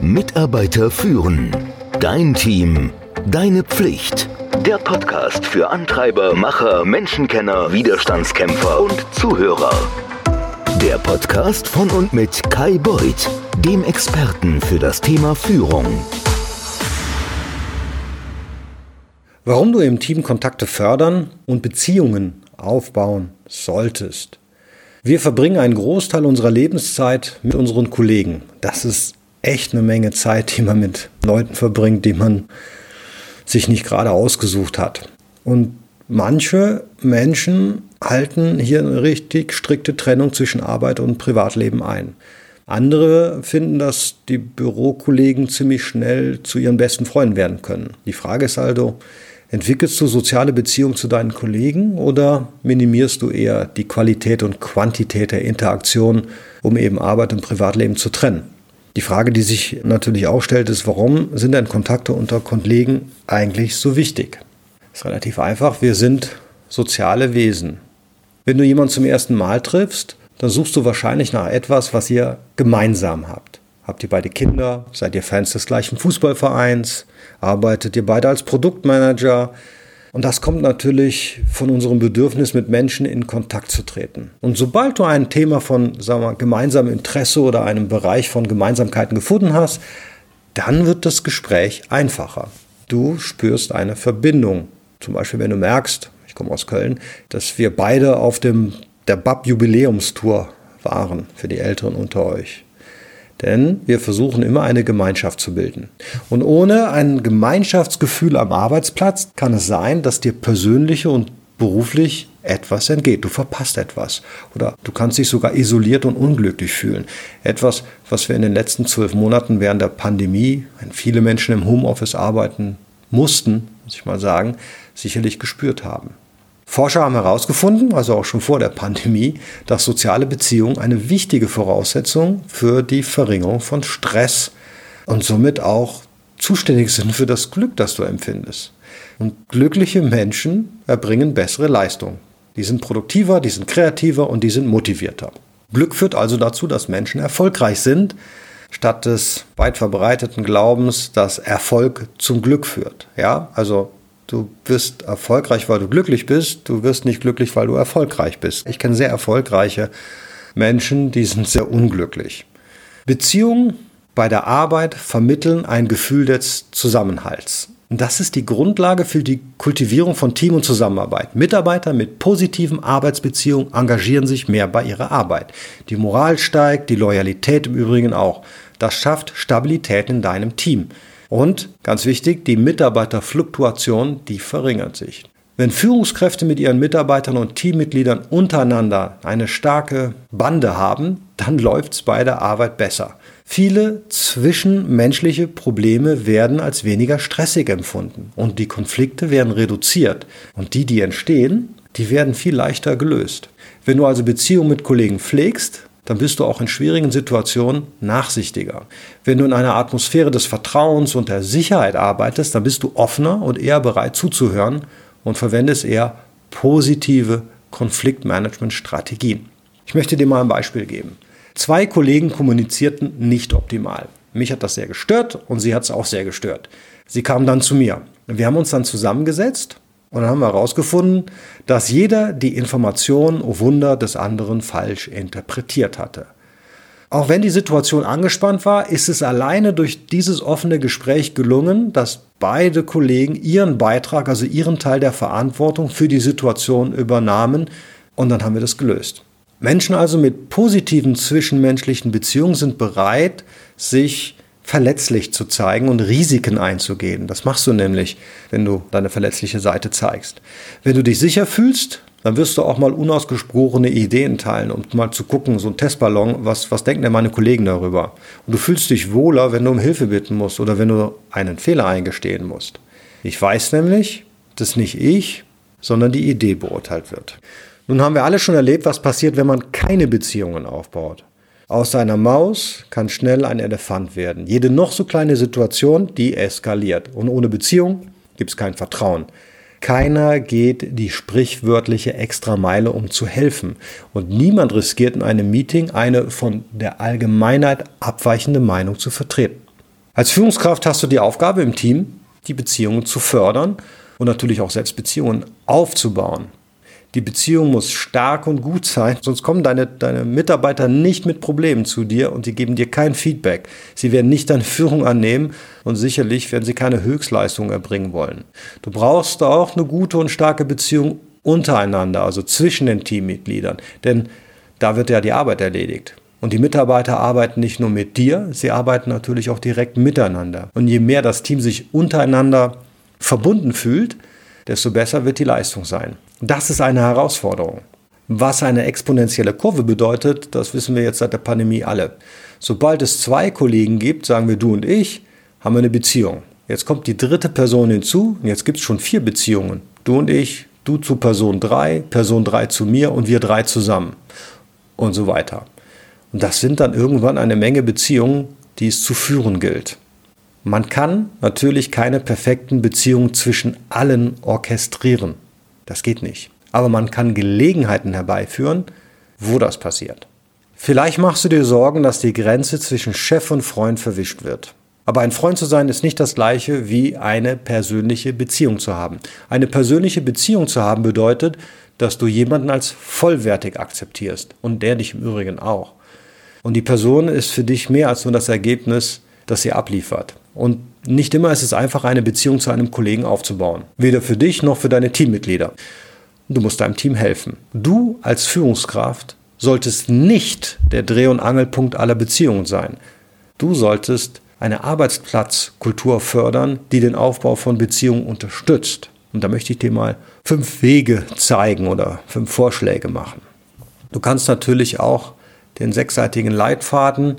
Mitarbeiter führen. Dein Team. Deine Pflicht. Der Podcast für Antreiber, Macher, Menschenkenner, Widerstandskämpfer und Zuhörer. Der Podcast von und mit Kai Beuth, dem Experten für das Thema Führung. Warum du im Team Kontakte fördern und Beziehungen aufbauen solltest. Wir verbringen einen Großteil unserer Lebenszeit mit unseren Kollegen. Das ist echt eine Menge Zeit, die man mit Leuten verbringt, die man sich nicht gerade ausgesucht hat. Und manche Menschen halten hier eine richtig strikte Trennung zwischen Arbeit und Privatleben ein. Andere finden, dass die Bürokollegen ziemlich schnell zu ihren besten Freunden werden können. Die Frage ist also, Entwickelst du soziale Beziehungen zu deinen Kollegen oder minimierst du eher die Qualität und Quantität der Interaktion, um eben Arbeit und Privatleben zu trennen? Die Frage, die sich natürlich auch stellt, ist, warum sind denn Kontakte unter Kollegen eigentlich so wichtig? Das ist relativ einfach. Wir sind soziale Wesen. Wenn du jemanden zum ersten Mal triffst, dann suchst du wahrscheinlich nach etwas, was ihr gemeinsam habt. Habt ihr beide Kinder? Seid ihr Fans des gleichen Fußballvereins? Arbeitet ihr beide als Produktmanager? Und das kommt natürlich von unserem Bedürfnis, mit Menschen in Kontakt zu treten. Und sobald du ein Thema von sagen wir, gemeinsamem Interesse oder einem Bereich von Gemeinsamkeiten gefunden hast, dann wird das Gespräch einfacher. Du spürst eine Verbindung. Zum Beispiel, wenn du merkst, ich komme aus Köln, dass wir beide auf dem der BAP-Jubiläumstour waren für die Älteren unter euch. Denn wir versuchen immer eine Gemeinschaft zu bilden. Und ohne ein Gemeinschaftsgefühl am Arbeitsplatz kann es sein, dass dir persönliche und beruflich etwas entgeht. Du verpasst etwas. Oder du kannst dich sogar isoliert und unglücklich fühlen. Etwas, was wir in den letzten zwölf Monaten während der Pandemie, wenn viele Menschen im Homeoffice arbeiten mussten, muss ich mal sagen, sicherlich gespürt haben. Forscher haben herausgefunden, also auch schon vor der Pandemie, dass soziale Beziehungen eine wichtige Voraussetzung für die Verringerung von Stress und somit auch zuständig sind für das Glück, das du empfindest. Und glückliche Menschen erbringen bessere Leistung. Die sind produktiver, die sind kreativer und die sind motivierter. Glück führt also dazu, dass Menschen erfolgreich sind, statt des weit verbreiteten Glaubens, dass Erfolg zum Glück führt. Ja, also Du bist erfolgreich, weil du glücklich bist. Du wirst nicht glücklich, weil du erfolgreich bist. Ich kenne sehr erfolgreiche Menschen, die sind sehr unglücklich. Beziehungen bei der Arbeit vermitteln ein Gefühl des Zusammenhalts. Das ist die Grundlage für die Kultivierung von Team und Zusammenarbeit. Mitarbeiter mit positiven Arbeitsbeziehungen engagieren sich mehr bei ihrer Arbeit. Die Moral steigt, die Loyalität im Übrigen auch. Das schafft Stabilität in deinem Team. Und ganz wichtig, die Mitarbeiterfluktuation, die verringert sich. Wenn Führungskräfte mit ihren Mitarbeitern und Teammitgliedern untereinander eine starke Bande haben, dann läuft es bei der Arbeit besser. Viele zwischenmenschliche Probleme werden als weniger stressig empfunden und die Konflikte werden reduziert und die, die entstehen, die werden viel leichter gelöst. Wenn du also Beziehungen mit Kollegen pflegst, dann bist du auch in schwierigen Situationen nachsichtiger. Wenn du in einer Atmosphäre des Vertrauens und der Sicherheit arbeitest, dann bist du offener und eher bereit zuzuhören und verwendest eher positive Konfliktmanagement-Strategien. Ich möchte dir mal ein Beispiel geben. Zwei Kollegen kommunizierten nicht optimal. Mich hat das sehr gestört und sie hat es auch sehr gestört. Sie kamen dann zu mir. Wir haben uns dann zusammengesetzt und dann haben wir herausgefunden, dass jeder die Information, oh Wunder, des anderen falsch interpretiert hatte. Auch wenn die Situation angespannt war, ist es alleine durch dieses offene Gespräch gelungen, dass beide Kollegen ihren Beitrag, also ihren Teil der Verantwortung für die Situation übernahmen und dann haben wir das gelöst. Menschen also mit positiven zwischenmenschlichen Beziehungen sind bereit, sich verletzlich zu zeigen und Risiken einzugehen. Das machst du nämlich, wenn du deine verletzliche Seite zeigst. Wenn du dich sicher fühlst, dann wirst du auch mal unausgesprochene Ideen teilen, um mal zu gucken, so ein Testballon, was, was denken denn meine Kollegen darüber? Und du fühlst dich wohler, wenn du um Hilfe bitten musst oder wenn du einen Fehler eingestehen musst. Ich weiß nämlich, dass nicht ich, sondern die Idee beurteilt wird. Nun haben wir alle schon erlebt, was passiert, wenn man keine Beziehungen aufbaut. Aus einer Maus kann schnell ein Elefant werden. Jede noch so kleine Situation, die eskaliert. Und ohne Beziehung gibt es kein Vertrauen. Keiner geht die sprichwörtliche Extrameile, um zu helfen. Und niemand riskiert in einem Meeting eine von der Allgemeinheit abweichende Meinung zu vertreten. Als Führungskraft hast du die Aufgabe im Team, die Beziehungen zu fördern und natürlich auch selbst Beziehungen aufzubauen. Die Beziehung muss stark und gut sein, sonst kommen deine, deine Mitarbeiter nicht mit Problemen zu dir und die geben dir kein Feedback. Sie werden nicht deine Führung annehmen und sicherlich werden sie keine Höchstleistung erbringen wollen. Du brauchst auch eine gute und starke Beziehung untereinander, also zwischen den Teammitgliedern, denn da wird ja die Arbeit erledigt. Und die Mitarbeiter arbeiten nicht nur mit dir, sie arbeiten natürlich auch direkt miteinander. Und je mehr das Team sich untereinander verbunden fühlt, desto besser wird die Leistung sein. Das ist eine Herausforderung. Was eine exponentielle Kurve bedeutet, das wissen wir jetzt seit der Pandemie alle. Sobald es zwei Kollegen gibt, sagen wir du und ich, haben wir eine Beziehung. Jetzt kommt die dritte Person hinzu und jetzt gibt es schon vier Beziehungen. Du und ich, du zu Person 3, Person 3 zu mir und wir drei zusammen und so weiter. Und das sind dann irgendwann eine Menge Beziehungen, die es zu führen gilt. Man kann natürlich keine perfekten Beziehungen zwischen allen orchestrieren. Das geht nicht. Aber man kann Gelegenheiten herbeiführen, wo das passiert. Vielleicht machst du dir Sorgen, dass die Grenze zwischen Chef und Freund verwischt wird. Aber ein Freund zu sein ist nicht das gleiche wie eine persönliche Beziehung zu haben. Eine persönliche Beziehung zu haben bedeutet, dass du jemanden als vollwertig akzeptierst und der dich im Übrigen auch. Und die Person ist für dich mehr als nur das Ergebnis, das sie abliefert. Und nicht immer ist es einfach, eine Beziehung zu einem Kollegen aufzubauen. Weder für dich noch für deine Teammitglieder. Du musst deinem Team helfen. Du als Führungskraft solltest nicht der Dreh- und Angelpunkt aller Beziehungen sein. Du solltest eine Arbeitsplatzkultur fördern, die den Aufbau von Beziehungen unterstützt. Und da möchte ich dir mal fünf Wege zeigen oder fünf Vorschläge machen. Du kannst natürlich auch den sechsseitigen Leitfaden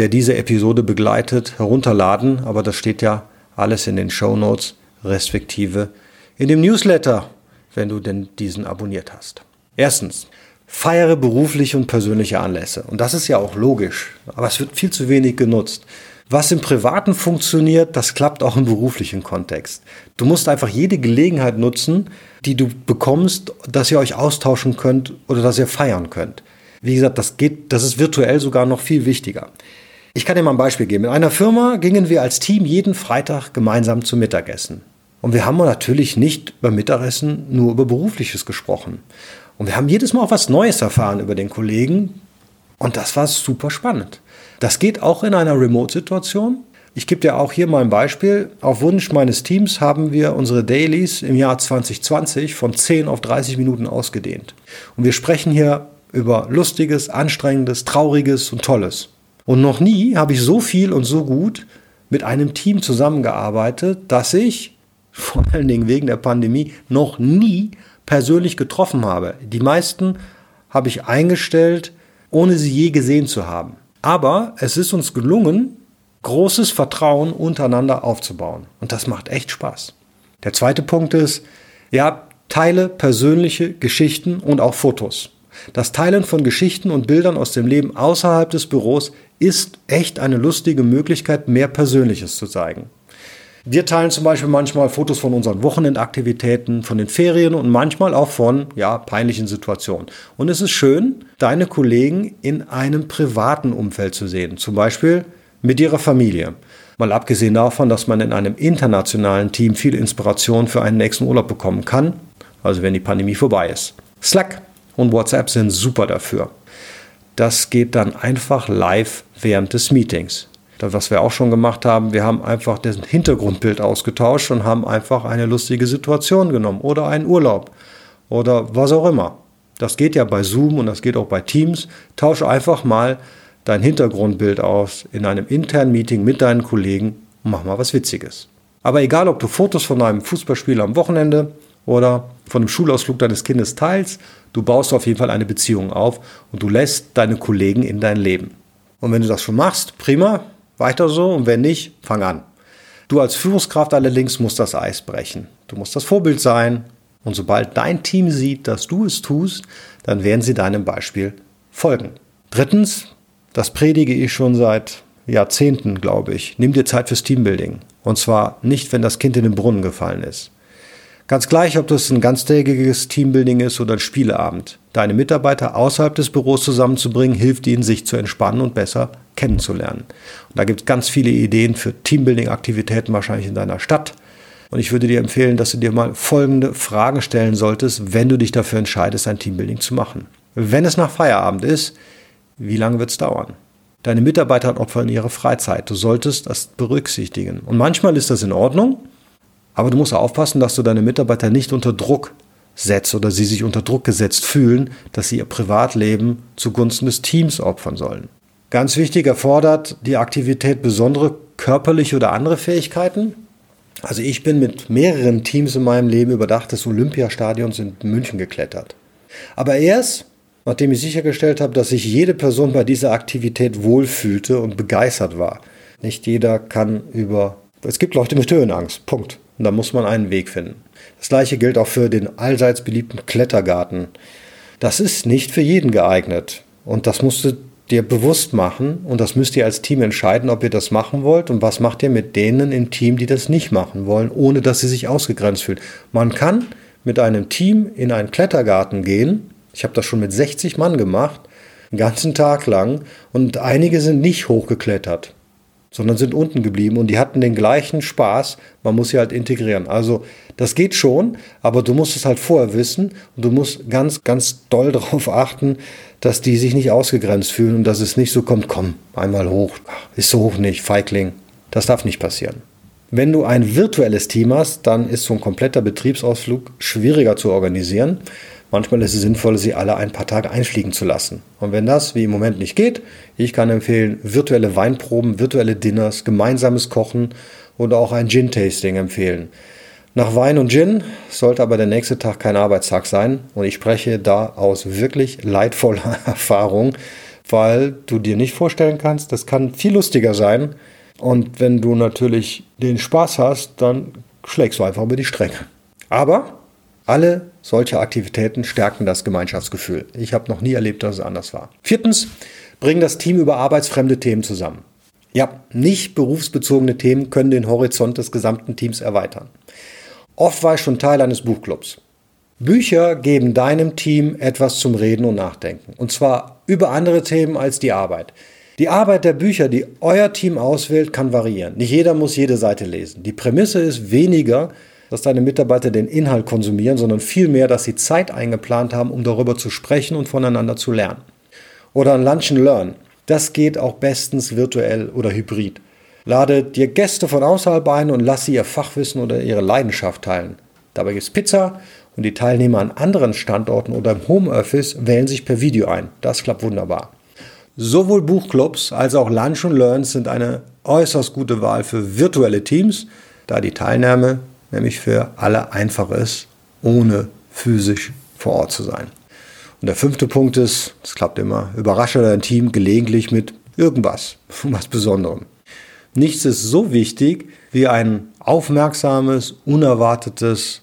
der diese Episode begleitet, herunterladen. Aber das steht ja alles in den Show Notes, respektive in dem Newsletter, wenn du denn diesen abonniert hast. Erstens, feiere berufliche und persönliche Anlässe. Und das ist ja auch logisch, aber es wird viel zu wenig genutzt. Was im Privaten funktioniert, das klappt auch im beruflichen Kontext. Du musst einfach jede Gelegenheit nutzen, die du bekommst, dass ihr euch austauschen könnt oder dass ihr feiern könnt. Wie gesagt, das geht, das ist virtuell sogar noch viel wichtiger. Ich kann dir mal ein Beispiel geben. In einer Firma gingen wir als Team jeden Freitag gemeinsam zum Mittagessen. Und wir haben natürlich nicht beim Mittagessen nur über Berufliches gesprochen. Und wir haben jedes Mal auch was Neues erfahren über den Kollegen. Und das war super spannend. Das geht auch in einer Remote-Situation. Ich gebe dir auch hier mal ein Beispiel. Auf Wunsch meines Teams haben wir unsere Dailies im Jahr 2020 von 10 auf 30 Minuten ausgedehnt. Und wir sprechen hier über Lustiges, Anstrengendes, Trauriges und Tolles. Und noch nie habe ich so viel und so gut mit einem Team zusammengearbeitet, dass ich, vor allen Dingen wegen der Pandemie, noch nie persönlich getroffen habe. Die meisten habe ich eingestellt, ohne sie je gesehen zu haben. Aber es ist uns gelungen, großes Vertrauen untereinander aufzubauen. Und das macht echt Spaß. Der zweite Punkt ist, ja, teile persönliche Geschichten und auch Fotos. Das Teilen von Geschichten und Bildern aus dem Leben außerhalb des Büros ist echt eine lustige Möglichkeit, mehr Persönliches zu zeigen. Wir teilen zum Beispiel manchmal Fotos von unseren Wochenendaktivitäten, von den Ferien und manchmal auch von ja, peinlichen Situationen. Und es ist schön, deine Kollegen in einem privaten Umfeld zu sehen, zum Beispiel mit ihrer Familie. Mal abgesehen davon, dass man in einem internationalen Team viel Inspiration für einen nächsten Urlaub bekommen kann, also wenn die Pandemie vorbei ist. Slack und WhatsApp sind super dafür. Das geht dann einfach live während des Meetings. Was wir auch schon gemacht haben, wir haben einfach das Hintergrundbild ausgetauscht und haben einfach eine lustige Situation genommen oder einen Urlaub oder was auch immer. Das geht ja bei Zoom und das geht auch bei Teams. Tausche einfach mal dein Hintergrundbild aus in einem internen Meeting mit deinen Kollegen und mach mal was Witziges. Aber egal, ob du Fotos von einem Fußballspiel am Wochenende oder von einem Schulausflug deines Kindes teilst, du baust auf jeden Fall eine Beziehung auf und du lässt deine Kollegen in dein Leben. Und wenn du das schon machst, prima, weiter so und wenn nicht, fang an. Du als Führungskraft allerdings musst das Eis brechen. Du musst das Vorbild sein und sobald dein Team sieht, dass du es tust, dann werden sie deinem Beispiel folgen. Drittens, das predige ich schon seit Jahrzehnten, glaube ich. Nimm dir Zeit fürs Teambuilding. Und zwar nicht, wenn das Kind in den Brunnen gefallen ist. Ganz gleich, ob das ein ganztägiges Teambuilding ist oder ein Spieleabend. Deine Mitarbeiter außerhalb des Büros zusammenzubringen, hilft ihnen, sich zu entspannen und besser kennenzulernen. Und da gibt es ganz viele Ideen für Teambuilding-Aktivitäten wahrscheinlich in deiner Stadt. Und ich würde dir empfehlen, dass du dir mal folgende Fragen stellen solltest, wenn du dich dafür entscheidest, ein Teambuilding zu machen. Wenn es nach Feierabend ist, wie lange wird es dauern? Deine Mitarbeiter opfern ihre Freizeit. Du solltest das berücksichtigen. Und manchmal ist das in Ordnung, aber du musst aufpassen, dass du deine Mitarbeiter nicht unter Druck setzt oder sie sich unter Druck gesetzt fühlen, dass sie ihr Privatleben zugunsten des Teams opfern sollen. Ganz wichtig erfordert die Aktivität besondere körperliche oder andere Fähigkeiten. Also ich bin mit mehreren Teams in meinem Leben über Dach des Olympiastadions in München geklettert. Aber erst, nachdem ich sichergestellt habe, dass sich jede Person bei dieser Aktivität wohlfühlte und begeistert war. Nicht jeder kann über... Es gibt Leute mit Höhenangst, Punkt. Und da muss man einen Weg finden. Das gleiche gilt auch für den allseits beliebten Klettergarten. Das ist nicht für jeden geeignet. Und das musst du dir bewusst machen und das müsst ihr als Team entscheiden, ob ihr das machen wollt und was macht ihr mit denen im Team, die das nicht machen wollen, ohne dass sie sich ausgegrenzt fühlen. Man kann mit einem Team in einen Klettergarten gehen. Ich habe das schon mit 60 Mann gemacht, einen ganzen Tag lang und einige sind nicht hochgeklettert sondern sind unten geblieben und die hatten den gleichen Spaß. Man muss sie halt integrieren. Also das geht schon, aber du musst es halt vorher wissen und du musst ganz, ganz doll darauf achten, dass die sich nicht ausgegrenzt fühlen und dass es nicht so kommt, komm, einmal hoch, ist so hoch nicht, Feigling. Das darf nicht passieren. Wenn du ein virtuelles Team hast, dann ist so ein kompletter Betriebsausflug schwieriger zu organisieren. Manchmal ist es sinnvoll, sie alle ein paar Tage einfliegen zu lassen. Und wenn das wie im Moment nicht geht, ich kann empfehlen, virtuelle Weinproben, virtuelle Dinners, gemeinsames Kochen oder auch ein Gin-Tasting empfehlen. Nach Wein und Gin sollte aber der nächste Tag kein Arbeitstag sein. Und ich spreche da aus wirklich leidvoller Erfahrung, weil du dir nicht vorstellen kannst, das kann viel lustiger sein. Und wenn du natürlich den Spaß hast, dann schlägst du einfach über die Stränge. Aber alle solche Aktivitäten stärken das Gemeinschaftsgefühl. Ich habe noch nie erlebt, dass es anders war. Viertens, bringen das Team über arbeitsfremde Themen zusammen. Ja, nicht berufsbezogene Themen können den Horizont des gesamten Teams erweitern. Oft war ich schon Teil eines Buchclubs. Bücher geben deinem Team etwas zum Reden und Nachdenken. Und zwar über andere Themen als die Arbeit. Die Arbeit der Bücher, die euer Team auswählt, kann variieren. Nicht jeder muss jede Seite lesen. Die Prämisse ist weniger, dass deine Mitarbeiter den Inhalt konsumieren, sondern vielmehr, dass sie Zeit eingeplant haben, um darüber zu sprechen und voneinander zu lernen. Oder ein Lunch and Learn. Das geht auch bestens virtuell oder hybrid. Lade dir Gäste von außerhalb ein und lass sie ihr Fachwissen oder ihre Leidenschaft teilen. Dabei gibt es Pizza und die Teilnehmer an anderen Standorten oder im Homeoffice wählen sich per Video ein. Das klappt wunderbar. Sowohl Buchclubs als auch Lunch and Learns sind eine äußerst gute Wahl für virtuelle Teams, da die Teilnahme nämlich für alle einfach ist, ohne physisch vor Ort zu sein. Und der fünfte Punkt ist, das klappt immer, überrasche dein Team gelegentlich mit irgendwas, was Besonderem. Nichts ist so wichtig wie ein aufmerksames, unerwartetes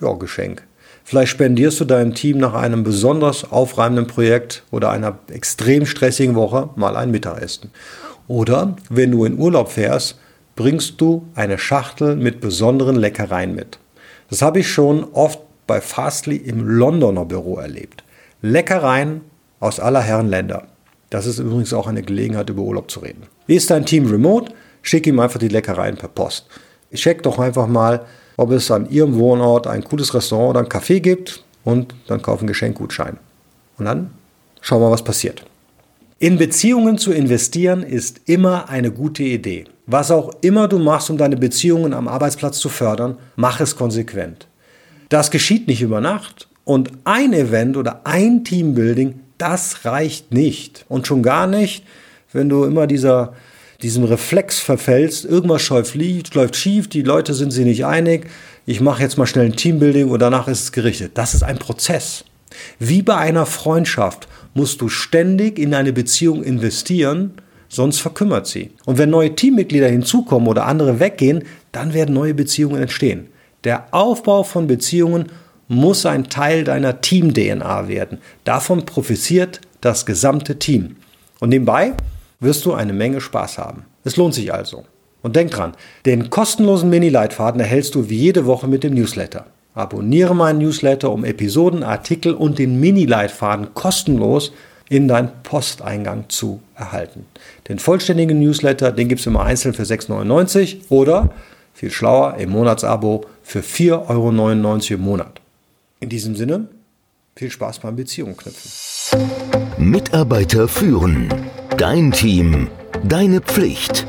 ja, Geschenk. Vielleicht spendierst du deinem Team nach einem besonders aufreibenden Projekt oder einer extrem stressigen Woche mal ein Mittagessen. Oder wenn du in Urlaub fährst, bringst du eine Schachtel mit besonderen Leckereien mit. Das habe ich schon oft bei Fastly im Londoner Büro erlebt. Leckereien aus aller Herren Länder. Das ist übrigens auch eine Gelegenheit, über Urlaub zu reden. Ist dein Team remote? Schick ihm einfach die Leckereien per Post. Check doch einfach mal, ob es an Ihrem Wohnort ein cooles Restaurant oder ein Café gibt und dann kauf einen Geschenkgutschein. Und dann schauen wir, was passiert. In Beziehungen zu investieren ist immer eine gute Idee. Was auch immer du machst, um deine Beziehungen am Arbeitsplatz zu fördern, mach es konsequent. Das geschieht nicht über Nacht und ein Event oder ein Teambuilding, das reicht nicht. Und schon gar nicht, wenn du immer dieser, diesem Reflex verfällst, irgendwas läuft, läuft schief, die Leute sind sich nicht einig, ich mache jetzt mal schnell ein Teambuilding und danach ist es gerichtet. Das ist ein Prozess. Wie bei einer Freundschaft musst du ständig in eine Beziehung investieren, sonst verkümmert sie. Und wenn neue Teammitglieder hinzukommen oder andere weggehen, dann werden neue Beziehungen entstehen. Der Aufbau von Beziehungen muss ein Teil deiner Team-DNA werden. Davon profitiert das gesamte Team. Und nebenbei wirst du eine Menge Spaß haben. Es lohnt sich also. Und denk dran, den kostenlosen Mini-Leitfaden erhältst du wie jede Woche mit dem Newsletter. Abonniere meinen Newsletter, um Episoden, Artikel und den Mini-Leitfaden kostenlos in deinen Posteingang zu erhalten. Den vollständigen Newsletter, den gibt es immer einzeln für 6,99 oder viel schlauer im Monatsabo für 4,99 Euro im Monat. In diesem Sinne, viel Spaß beim Beziehungen knüpfen. Mitarbeiter führen. Dein Team. Deine Pflicht.